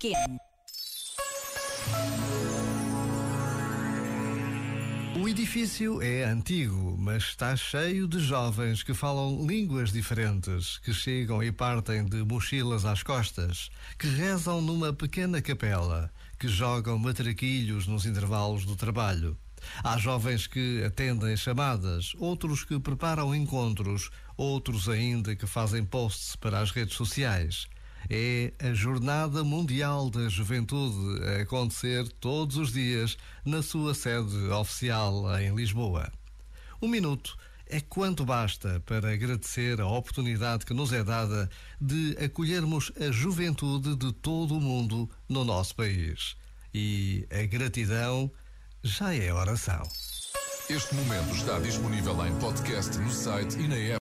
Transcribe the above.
pequeno. O edifício é antigo, mas está cheio de jovens que falam línguas diferentes, que chegam e partem de mochilas às costas, que rezam numa pequena capela, que jogam matraquilhos nos intervalos do trabalho. Há jovens que atendem chamadas, outros que preparam encontros, outros ainda que fazem posts para as redes sociais. É a Jornada Mundial da Juventude a acontecer todos os dias na sua sede oficial em Lisboa. Um minuto é quanto basta para agradecer a oportunidade que nos é dada de acolhermos a juventude de todo o mundo no nosso país. E a gratidão já é oração. Este momento está disponível em podcast no site e na app.